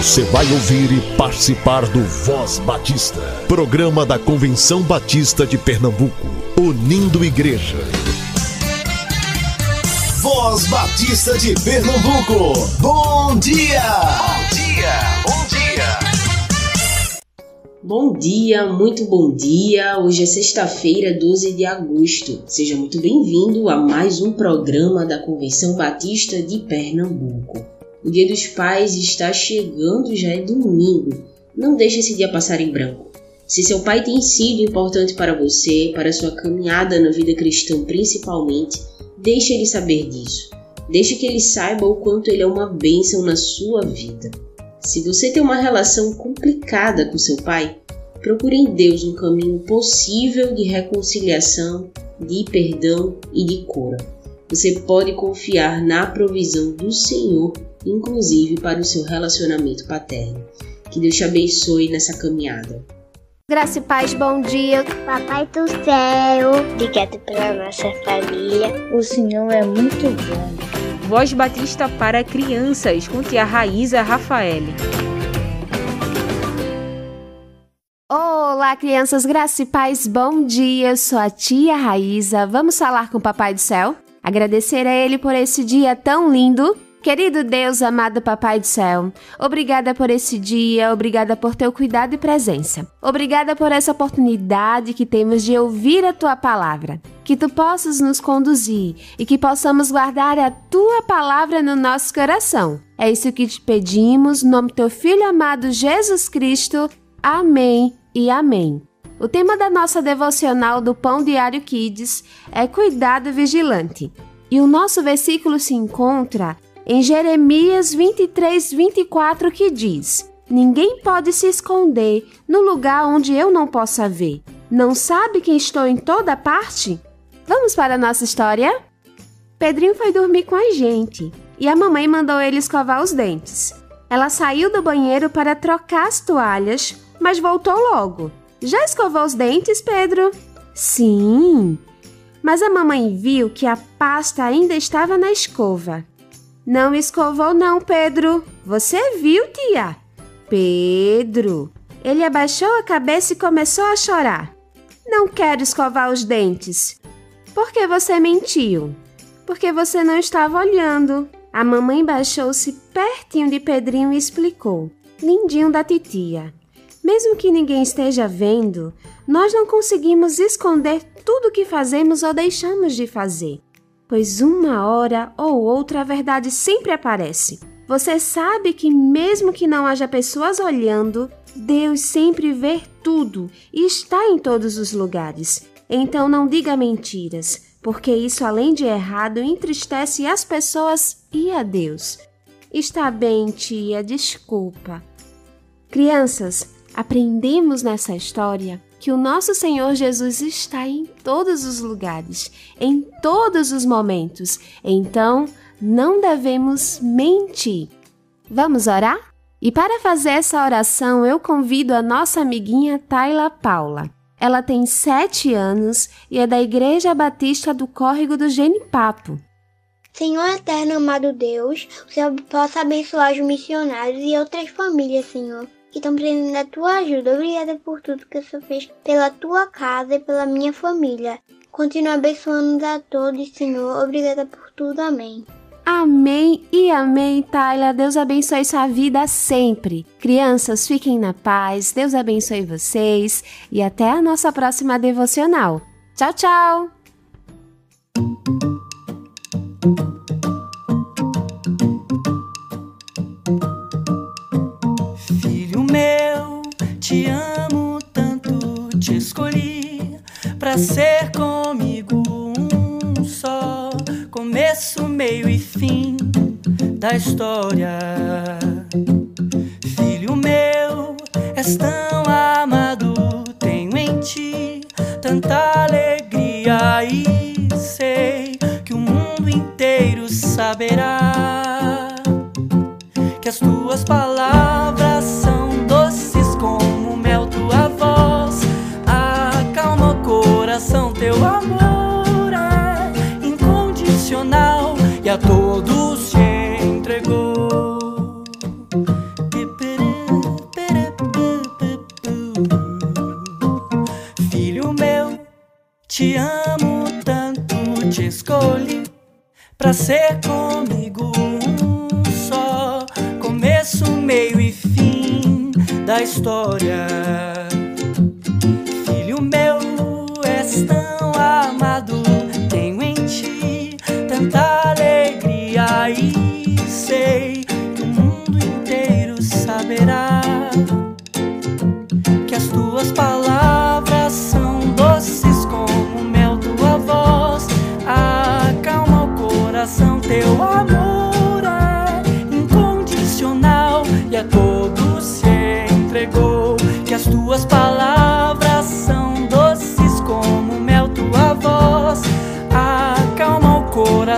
Você vai ouvir e participar do Voz Batista, programa da Convenção Batista de Pernambuco, unindo igreja. Voz Batista de Pernambuco, bom dia! Bom dia, bom dia! Bom dia, muito bom dia! Hoje é sexta-feira, 12 de agosto. Seja muito bem-vindo a mais um programa da Convenção Batista de Pernambuco. O Dia dos Pais está chegando, já é domingo. Não deixe esse dia passar em branco. Se seu pai tem sido importante para você, para sua caminhada na vida cristã principalmente, deixe ele saber disso. Deixe que ele saiba o quanto ele é uma bênção na sua vida. Se você tem uma relação complicada com seu pai, procure em Deus um caminho possível de reconciliação, de perdão e de cura. Você pode confiar na provisão do Senhor inclusive para o seu relacionamento paterno. Que Deus te abençoe nessa caminhada. Graça e paz, bom dia. Papai do céu, obrigado pela nossa família. O Senhor é muito bom. Voz Batista para crianças, com tia Raíza Rafael. Olá, crianças, graça e paz, bom dia. Eu sou a tia Raíza. Vamos falar com o Papai do Céu? Agradecer a ele por esse dia tão lindo Querido Deus, amado Papai do Céu, obrigada por esse dia, obrigada por teu cuidado e presença. Obrigada por essa oportunidade que temos de ouvir a tua palavra. Que tu possas nos conduzir e que possamos guardar a tua palavra no nosso coração. É isso que te pedimos, no nome do teu filho amado Jesus Cristo. Amém e amém. O tema da nossa devocional do Pão Diário Kids é Cuidado Vigilante. E o nosso versículo se encontra em Jeremias 23, 24, que diz: Ninguém pode se esconder no lugar onde eu não possa ver. Não sabe que estou em toda parte? Vamos para a nossa história? Pedrinho foi dormir com a gente e a mamãe mandou ele escovar os dentes. Ela saiu do banheiro para trocar as toalhas, mas voltou logo. Já escovou os dentes, Pedro? Sim. Mas a mamãe viu que a pasta ainda estava na escova. Não escovou, não, Pedro. Você viu, tia? Pedro. Ele abaixou a cabeça e começou a chorar. Não quero escovar os dentes. Por que você mentiu? Porque você não estava olhando. A mamãe baixou-se pertinho de Pedrinho e explicou. Lindinho da titia. Mesmo que ninguém esteja vendo, nós não conseguimos esconder tudo o que fazemos ou deixamos de fazer pois uma hora ou outra a verdade sempre aparece. Você sabe que, mesmo que não haja pessoas olhando, Deus sempre vê tudo e está em todos os lugares. Então não diga mentiras, porque isso, além de errado, entristece as pessoas e a Deus. Está bem, tia, desculpa. Crianças, aprendemos nessa história que o nosso Senhor Jesus está em todos os lugares, em todos os momentos. Então, não devemos mentir. Vamos orar? E para fazer essa oração, eu convido a nossa amiguinha Tayla Paula. Ela tem sete anos e é da Igreja Batista do Córrego do Genipapo. Senhor eterno amado Deus, o Senhor possa abençoar os missionários e outras famílias, Senhor que estão precisando da tua ajuda. Obrigada por tudo que Senhor fez pela tua casa e pela minha família. Continua abençoando a todos, Senhor. Obrigada por tudo. Amém. Amém e amém, Tyler. Deus abençoe sua vida sempre. Crianças, fiquem na paz. Deus abençoe vocês e até a nossa próxima devocional. Tchau, tchau. Ser comigo um só, começo, meio e fim da história. Filho meu, és tão amado, tenho em ti tanta alegria e sei que o mundo inteiro saberá que as tuas palavras coração, teu amor é incondicional e a todos se entregou. Filho meu, te amo tanto, te escolhi pra ser comigo um só. Começo, meio e fim da história.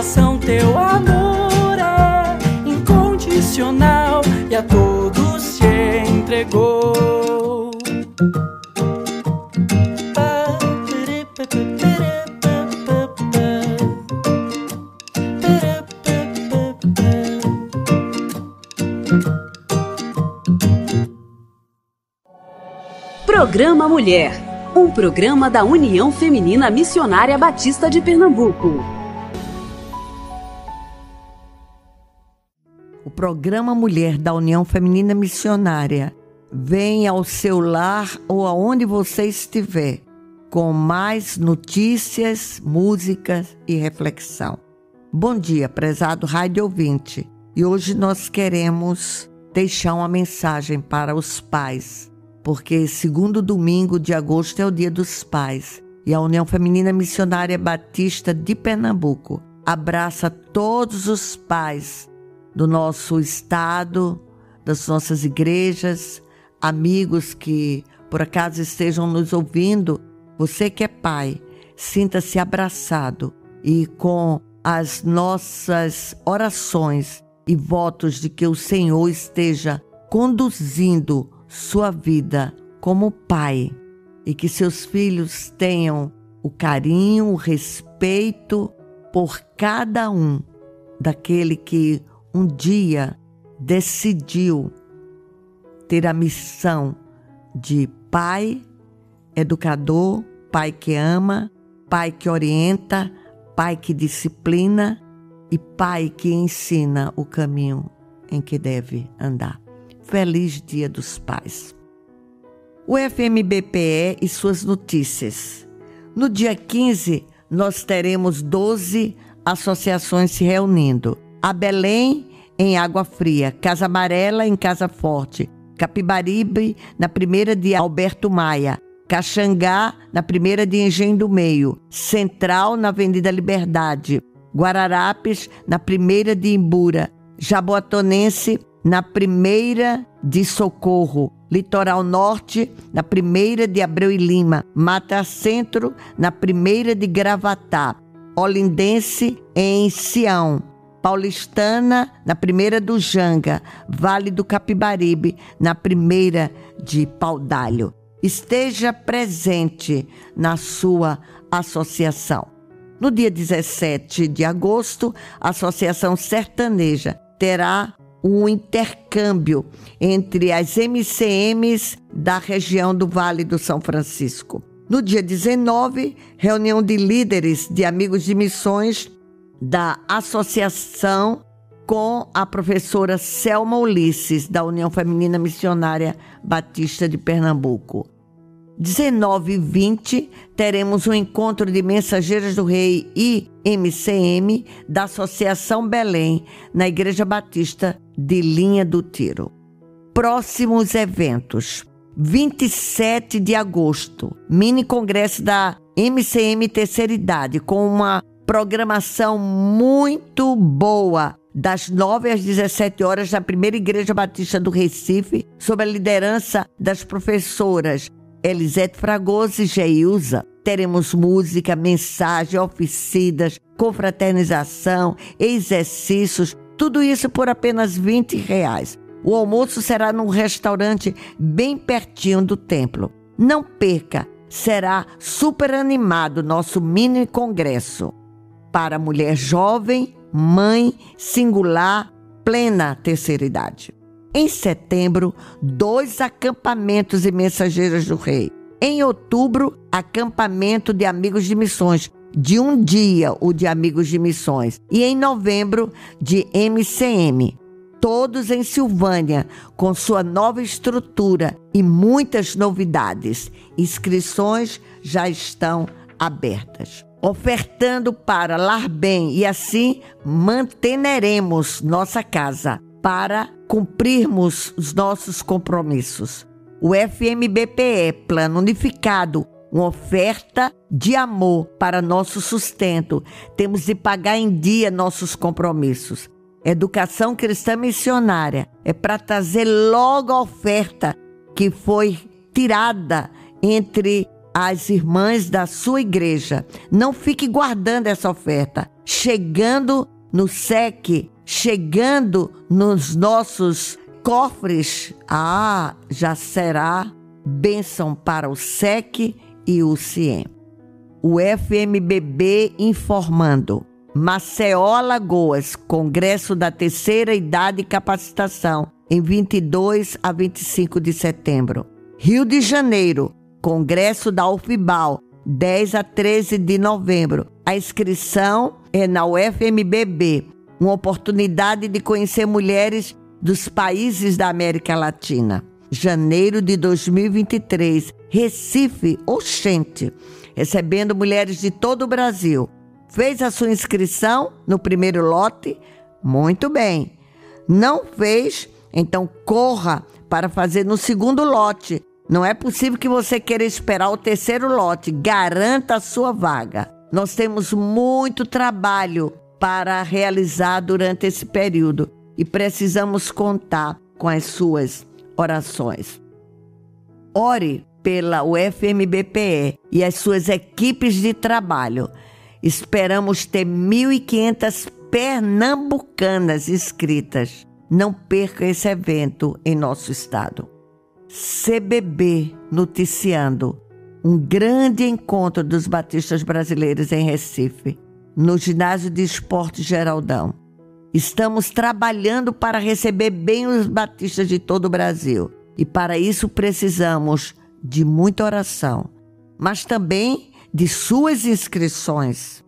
Coração, teu amor é incondicional e a todos se entregou. Programa Mulher, um programa da União Feminina Missionária Batista de Pernambuco. Programa Mulher da União Feminina Missionária vem ao seu lar ou aonde você estiver, com mais notícias, músicas e reflexão. Bom dia, prezado rádio ouvinte. E hoje nós queremos deixar uma mensagem para os pais, porque segundo domingo de agosto é o Dia dos Pais e a União Feminina Missionária Batista de Pernambuco abraça todos os pais do nosso estado, das nossas igrejas, amigos que por acaso estejam nos ouvindo. Você que é pai, sinta-se abraçado e com as nossas orações e votos de que o Senhor esteja conduzindo sua vida como pai e que seus filhos tenham o carinho, o respeito por cada um daquele que um dia decidiu ter a missão de pai, educador, pai que ama, pai que orienta, pai que disciplina e pai que ensina o caminho em que deve andar. Feliz Dia dos Pais. O FMBPE e suas notícias. No dia 15, nós teremos 12 associações se reunindo. A Belém em Água Fria, Casa Amarela em Casa Forte, Capibaribe na primeira de Alberto Maia, Caxangá na primeira de Engenho do Meio, Central na Avenida Liberdade, Guararapes na primeira de Imbura, Jaboatonense na primeira de Socorro, Litoral Norte na primeira de Abreu e Lima, Mata Centro na primeira de Gravatá, Olindense em Sião, Paulistana na primeira do Janga, Vale do Capibaribe na primeira de Paudalho. Esteja presente na sua associação. No dia 17 de agosto, a Associação Sertaneja terá um intercâmbio entre as MCMs da região do Vale do São Francisco. No dia 19, reunião de líderes de amigos de missões da associação com a professora Selma Ulisses, da União Feminina Missionária Batista de Pernambuco. 19 e 20, teremos um encontro de Mensageiras do Rei e MCM da Associação Belém, na Igreja Batista de Linha do Tiro. Próximos eventos. 27 de agosto, mini congresso da MCM Terceira Idade, com uma programação muito boa das 9 às 17 horas na primeira Igreja Batista do Recife, sob a liderança das professoras Elisete Fragoso e Geilza. Teremos música, mensagem, oficinas, confraternização, exercícios, tudo isso por apenas 20 reais. O almoço será num restaurante bem pertinho do templo. Não perca, será super animado nosso mini congresso para mulher jovem, mãe, singular, plena terceira idade. Em setembro, dois acampamentos e mensageiras do rei. Em outubro, acampamento de amigos de missões, de um dia, o de Amigos de Missões, e em novembro de MCM. Todos em Silvânia, com sua nova estrutura e muitas novidades. Inscrições já estão abertas. Ofertando para Lar Bem e assim manteremos nossa casa para cumprirmos os nossos compromissos. O FMBPE, Plano Unificado, uma oferta de amor para nosso sustento. Temos de pagar em dia nossos compromissos. Educação cristã missionária é para trazer logo a oferta que foi tirada entre as irmãs da sua igreja. Não fique guardando essa oferta. Chegando no SEC, chegando nos nossos cofres, ah, já será bênção para o SEC e o CIEM. O FMBB informando. Maceió, Lagoas, Congresso da Terceira Idade e Capacitação, em 22 a 25 de setembro. Rio de Janeiro, Congresso da UFBAL, 10 a 13 de novembro. A inscrição é na UFMBB, uma oportunidade de conhecer mulheres dos países da América Latina. Janeiro de 2023, Recife, Oxente, recebendo mulheres de todo o Brasil. Fez a sua inscrição no primeiro lote? Muito bem. Não fez? Então corra para fazer no segundo lote. Não é possível que você queira esperar o terceiro lote. Garanta a sua vaga. Nós temos muito trabalho para realizar durante esse período e precisamos contar com as suas orações. Ore pela UFMBPE e as suas equipes de trabalho. Esperamos ter 1.500 pernambucanas inscritas. Não perca esse evento em nosso estado. CBB Noticiando um grande encontro dos batistas brasileiros em Recife, no Ginásio de Esporte Geraldão. Estamos trabalhando para receber bem os batistas de todo o Brasil. E para isso precisamos de muita oração, mas também de suas inscrições.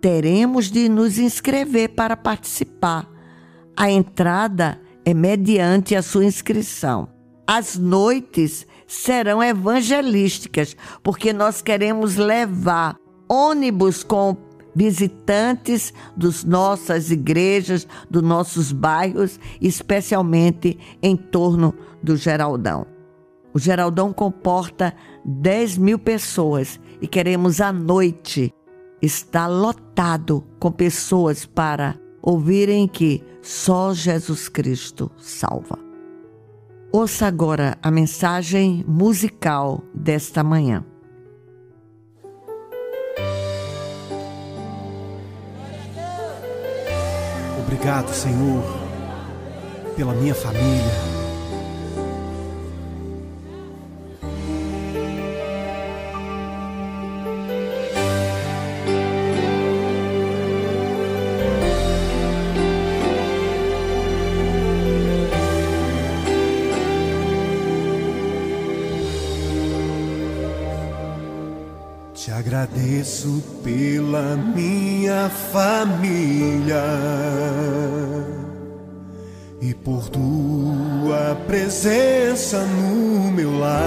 Teremos de nos inscrever para participar. A entrada é mediante a sua inscrição. As noites serão evangelísticas, porque nós queremos levar ônibus com visitantes das nossas igrejas, dos nossos bairros, especialmente em torno do Geraldão. O Geraldão comporta 10 mil pessoas e queremos à noite estar lotado com pessoas para ouvirem que só Jesus Cristo salva. Ouça agora a mensagem musical desta manhã. Obrigado, Senhor, pela minha família. Agradeço pela minha família e por tua presença no meu lar.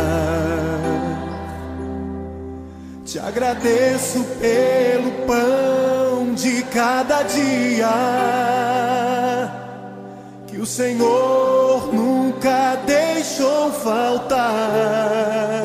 Te agradeço pelo pão de cada dia que o Senhor nunca deixou faltar.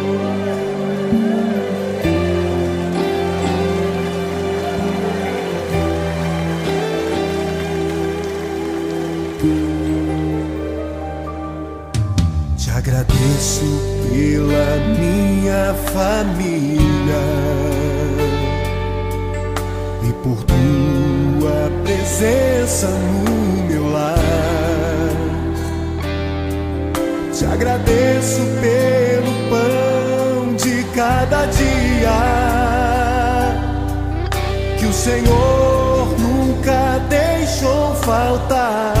Agradeço pela minha família e por tua presença no meu lar. Te agradeço pelo pão de cada dia que o Senhor nunca deixou faltar.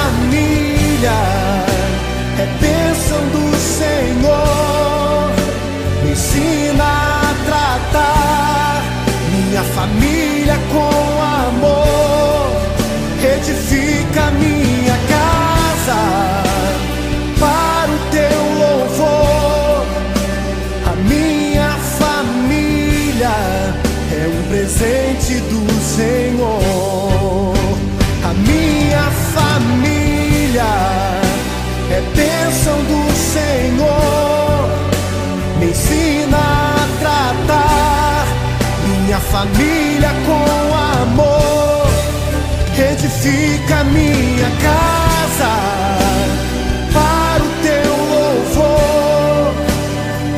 é bênção Edifica minha casa para o teu louvor.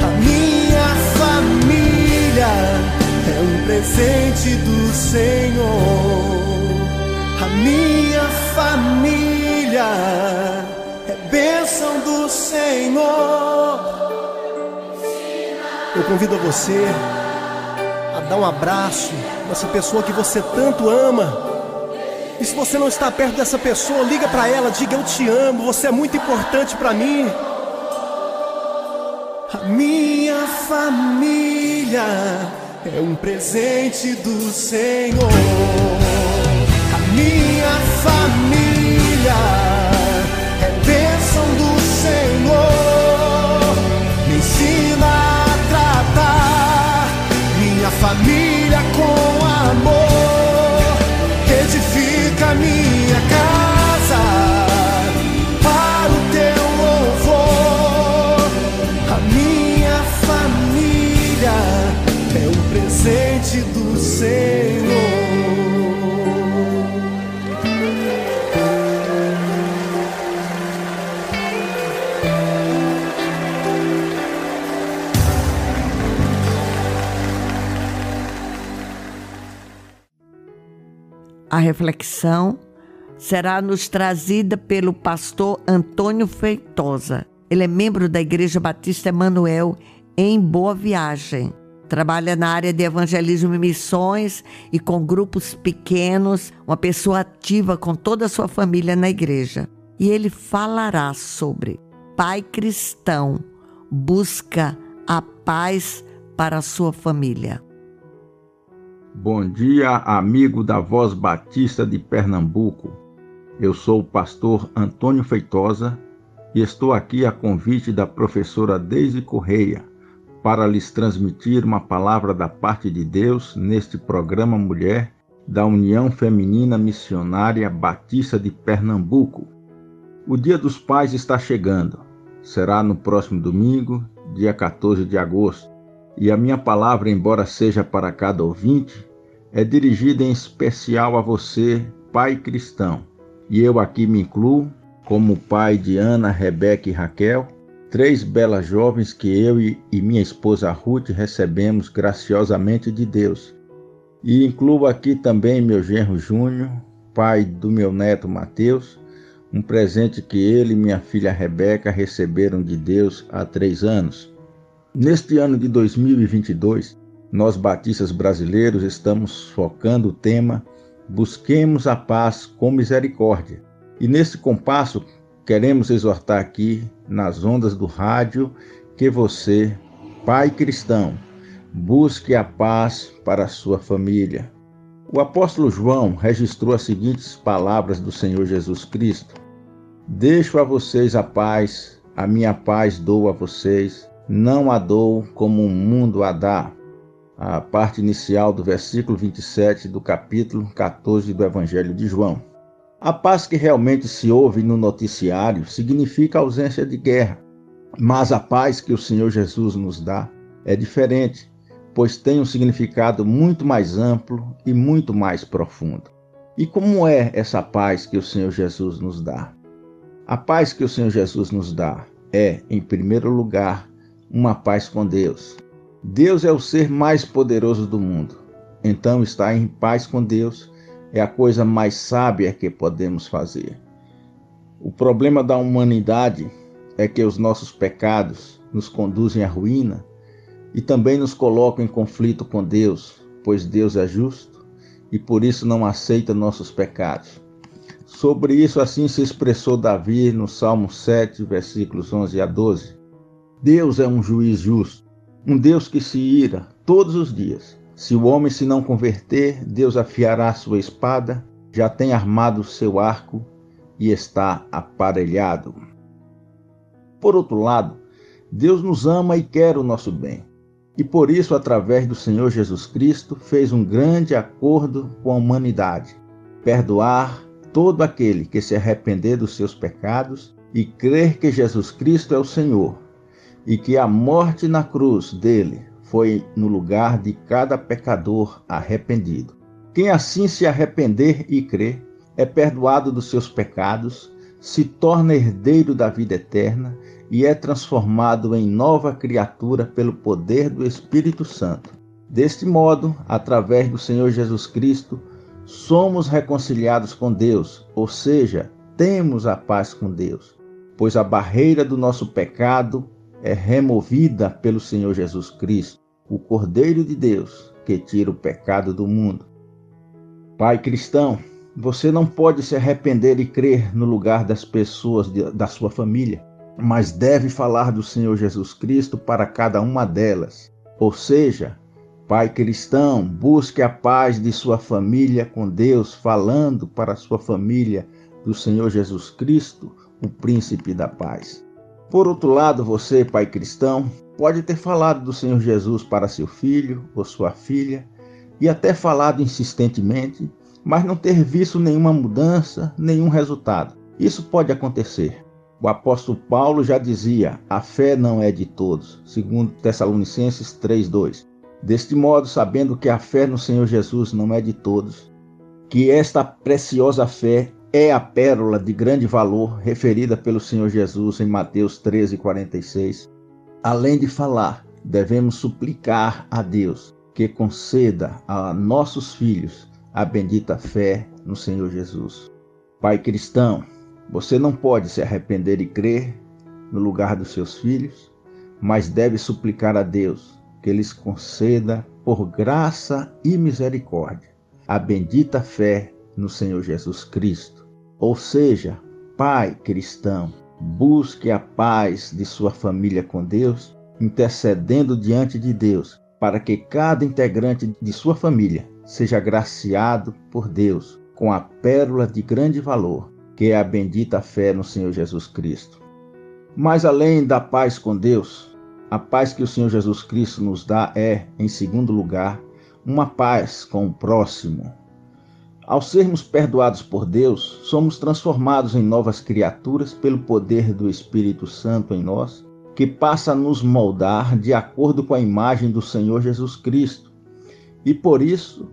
A minha família é um presente do Senhor. A minha família é bênção do Senhor. Eu convido você a dar um abraço nessa pessoa que você tanto ama. E se você não está perto dessa pessoa, liga para ela, diga eu te amo, você é muito importante para mim. A minha família é um presente do Senhor. A minha A reflexão será nos trazida pelo pastor Antônio Feitosa. Ele é membro da Igreja Batista Emanuel em Boa Viagem. Trabalha na área de evangelismo e missões e com grupos pequenos, uma pessoa ativa com toda a sua família na igreja. E ele falará sobre pai cristão busca a paz para a sua família. Bom dia, amigo da Voz Batista de Pernambuco. Eu sou o pastor Antônio Feitosa e estou aqui a convite da professora Deise Correia para lhes transmitir uma palavra da parte de Deus neste programa Mulher da União Feminina Missionária Batista de Pernambuco. O Dia dos Pais está chegando. Será no próximo domingo, dia 14 de agosto. E a minha palavra, embora seja para cada ouvinte, é dirigida em especial a você, pai cristão. E eu aqui me incluo como pai de Ana, Rebeca e Raquel, três belas jovens que eu e, minha esposa Ruth recebemos graciosamente de Deus. E incluo aqui também meu genro Júnior, pai do meu neto Mateus, um presente que ele e minha filha Rebeca receberam de Deus há três anos. Neste ano de 2022, Nós batistas brasileiros estamos focando o tema Busquemos a paz com misericórdia. E nesse compasso queremos exortar aqui nas ondas do rádio que você, pai cristão, busque a paz para a sua família. O apóstolo João registrou as seguintes palavras do Senhor Jesus Cristo: Deixo a vocês a paz, a minha paz dou a vocês, não a dou como o mundo a dá. A parte inicial do versículo 27 do capítulo 14 do Evangelho de João. A paz que realmente se ouve no noticiário significa ausência de guerra, mas a paz que o Senhor Jesus nos dá é diferente, pois tem um significado muito mais amplo e muito mais profundo. E como é essa paz que o Senhor Jesus nos dá? A paz que o Senhor Jesus nos dá é, em primeiro lugar, uma paz com Deus. Deus é o ser mais poderoso do mundo. Então, estar em paz com Deus é a coisa mais sábia que podemos fazer. O problema da humanidade é que os nossos pecados nos conduzem à ruína e também nos colocam em conflito com Deus, pois Deus é justo e por isso não aceita nossos pecados. Sobre isso, assim se expressou Davi no Salmo 7, versículos 11 a 12. Deus é um juiz justo, um Deus que se ira todos os dias. Se o homem se não converter, Deus afiará sua espada, já tem armado seu arco e está aparelhado. Por outro lado, Deus nos ama e quer o nosso bem. E por isso, através do Senhor Jesus Cristo, fez um grande acordo com a humanidade: perdoar todo aquele que se arrepender dos seus pecados e crer que Jesus Cristo é o Senhor e que a morte na cruz dele foi no lugar de cada pecador arrependido. Quem assim se arrepender e crer é perdoado dos seus pecados se torna herdeiro da vida eterna e é transformado em nova criatura pelo poder do Espírito Santo. Deste modo, através do Senhor Jesus Cristo, somos reconciliados com Deus, ou seja, temos a paz com Deus, pois a barreira do nosso pecado é removida pelo Senhor Jesus Cristo, o Cordeiro de Deus que tira o pecado do mundo. Pai cristão, você não pode se arrepender e crer no lugar das pessoas de, da sua família, mas deve falar do Senhor Jesus Cristo para cada uma delas. Ou seja, Pai cristão, busque a paz de sua família com Deus, falando para sua família do Senhor Jesus Cristo, o príncipe da paz. Por outro lado, você, pai cristão, pode ter falado do Senhor Jesus para seu filho ou sua filha e até falado insistentemente mas não ter visto nenhuma mudança, nenhum resultado. Isso pode acontecer. O apóstolo Paulo já dizia: a fé não é de todos, segundo Tessalonicenses 3:2. Deste modo, sabendo que a fé no Senhor Jesus não é de todos, que esta preciosa fé é a pérola de grande valor referida pelo Senhor Jesus em Mateus 13:46. Além de falar, devemos suplicar a Deus que conceda a nossos filhos a bendita fé no Senhor Jesus. Pai cristão, você não pode se arrepender e crer no lugar dos seus filhos, mas deve suplicar a Deus que lhes conceda, por graça e misericórdia, a bendita fé no Senhor Jesus Cristo. Ou seja, Pai cristão, busque a paz de sua família com Deus, intercedendo diante de Deus, para que cada integrante de sua família seja agraciado por Deus com a pérola de grande valor, que é a bendita fé no Senhor Jesus Cristo. Mas além da paz com Deus, a paz que o Senhor Jesus Cristo nos dá é, em segundo lugar, uma paz com o próximo. Ao sermos perdoados por Deus, somos transformados em novas criaturas pelo poder do Espírito Santo em nós, que passa a nos moldar de acordo com a imagem do Senhor Jesus Cristo e por isso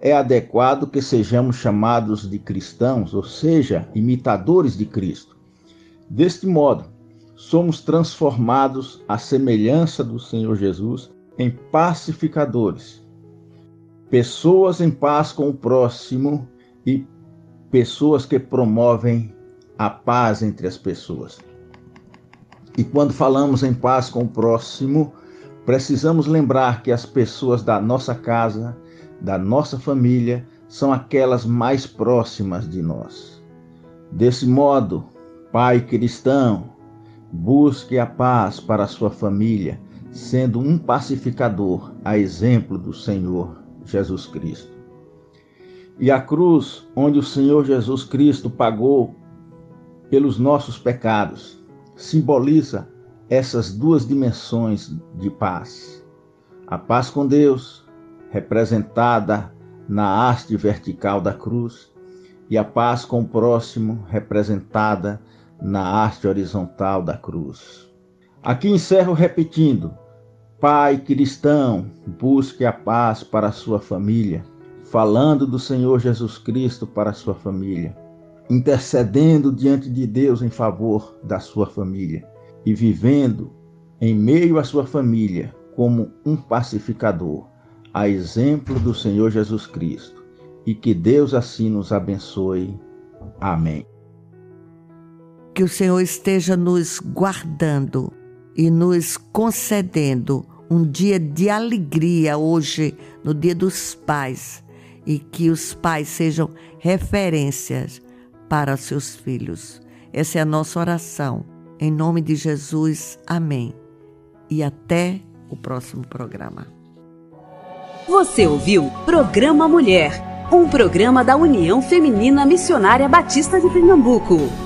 é adequado que sejamos chamados de cristãos, ou seja, imitadores de Cristo. Deste modo, somos transformados à semelhança do Senhor Jesus em pacificadores, pessoas em paz com o próximo e pessoas que promovem a paz entre as pessoas. E quando falamos em paz com o próximo, Precisamos lembrar que as pessoas da nossa casa, da nossa família, são aquelas mais próximas de nós. Desse modo, pai cristão, busque a paz para a sua família, sendo um pacificador, a exemplo do Senhor Jesus Cristo. E a cruz, onde o Senhor Jesus Cristo pagou pelos nossos pecados, simboliza essas duas dimensões de paz. A paz com Deus, representada na haste vertical da cruz, e a paz com o próximo, representada na haste horizontal da cruz. Aqui encerro repetindo: Pai cristão, busque a paz para a sua família, falando do Senhor Jesus Cristo para a sua família, intercedendo diante de Deus em favor da sua família e vivendo em meio à sua família como um pacificador, a exemplo do Senhor Jesus Cristo. E que Deus assim nos abençoe. Amém. Que o Senhor esteja nos guardando e nos concedendo um dia de alegria hoje, no Dia dos Pais, e que os pais sejam referências para seus filhos. Essa é a nossa oração em nome de Jesus, amém. E até o próximo programa. Você ouviu Programa Mulher, um programa da União Feminina Missionária Batista de Pernambuco.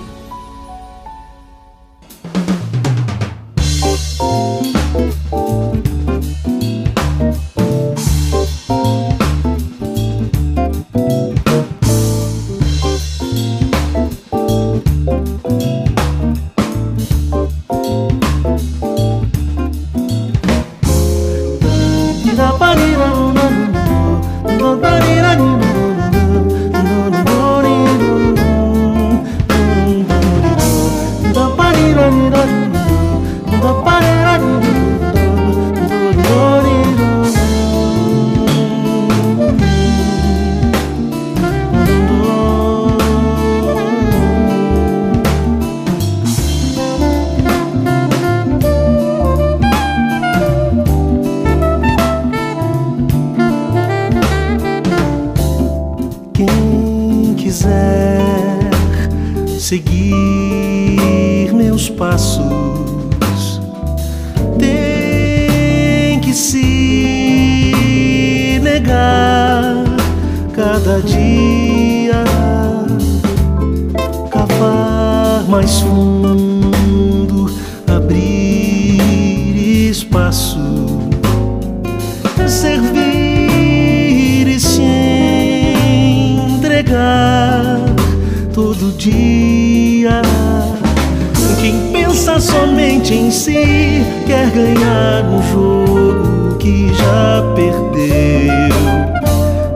Quem pensa somente em si quer ganhar um jogo que já perdeu.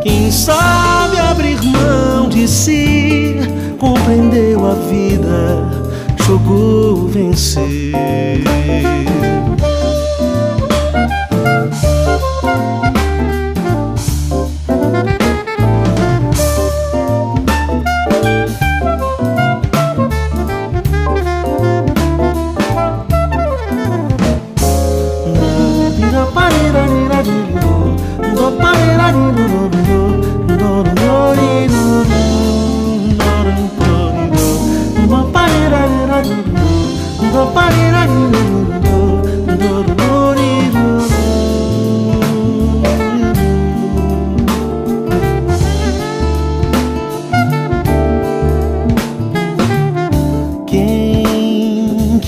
Quem sabe abrir mão de si compreendeu a vida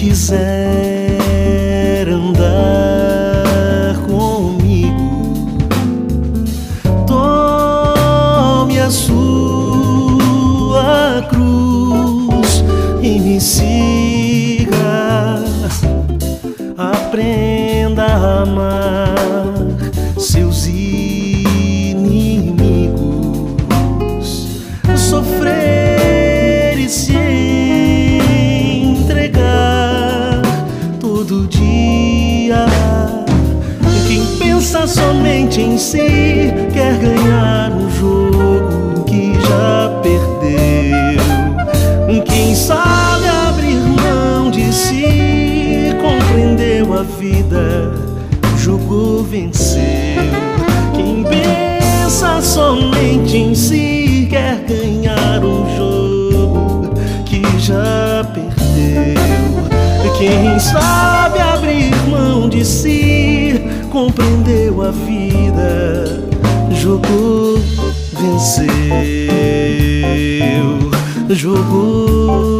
quiser. Quem sabe abrir mão de si compreendeu a vida, jogou, venceu, jogou,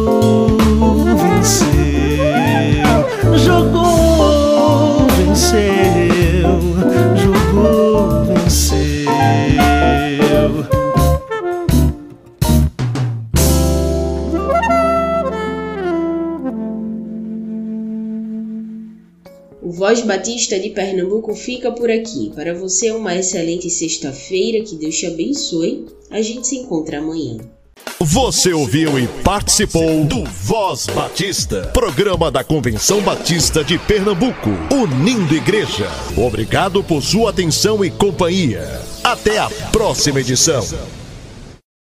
Voz Batista de Pernambuco fica por aqui. Para você, uma excelente sexta-feira, que Deus te abençoe. A gente se encontra amanhã. Você ouviu e participou do Voz Batista, programa da Convenção Batista de Pernambuco, unindo igreja. Obrigado por sua atenção e companhia. Até a próxima edição.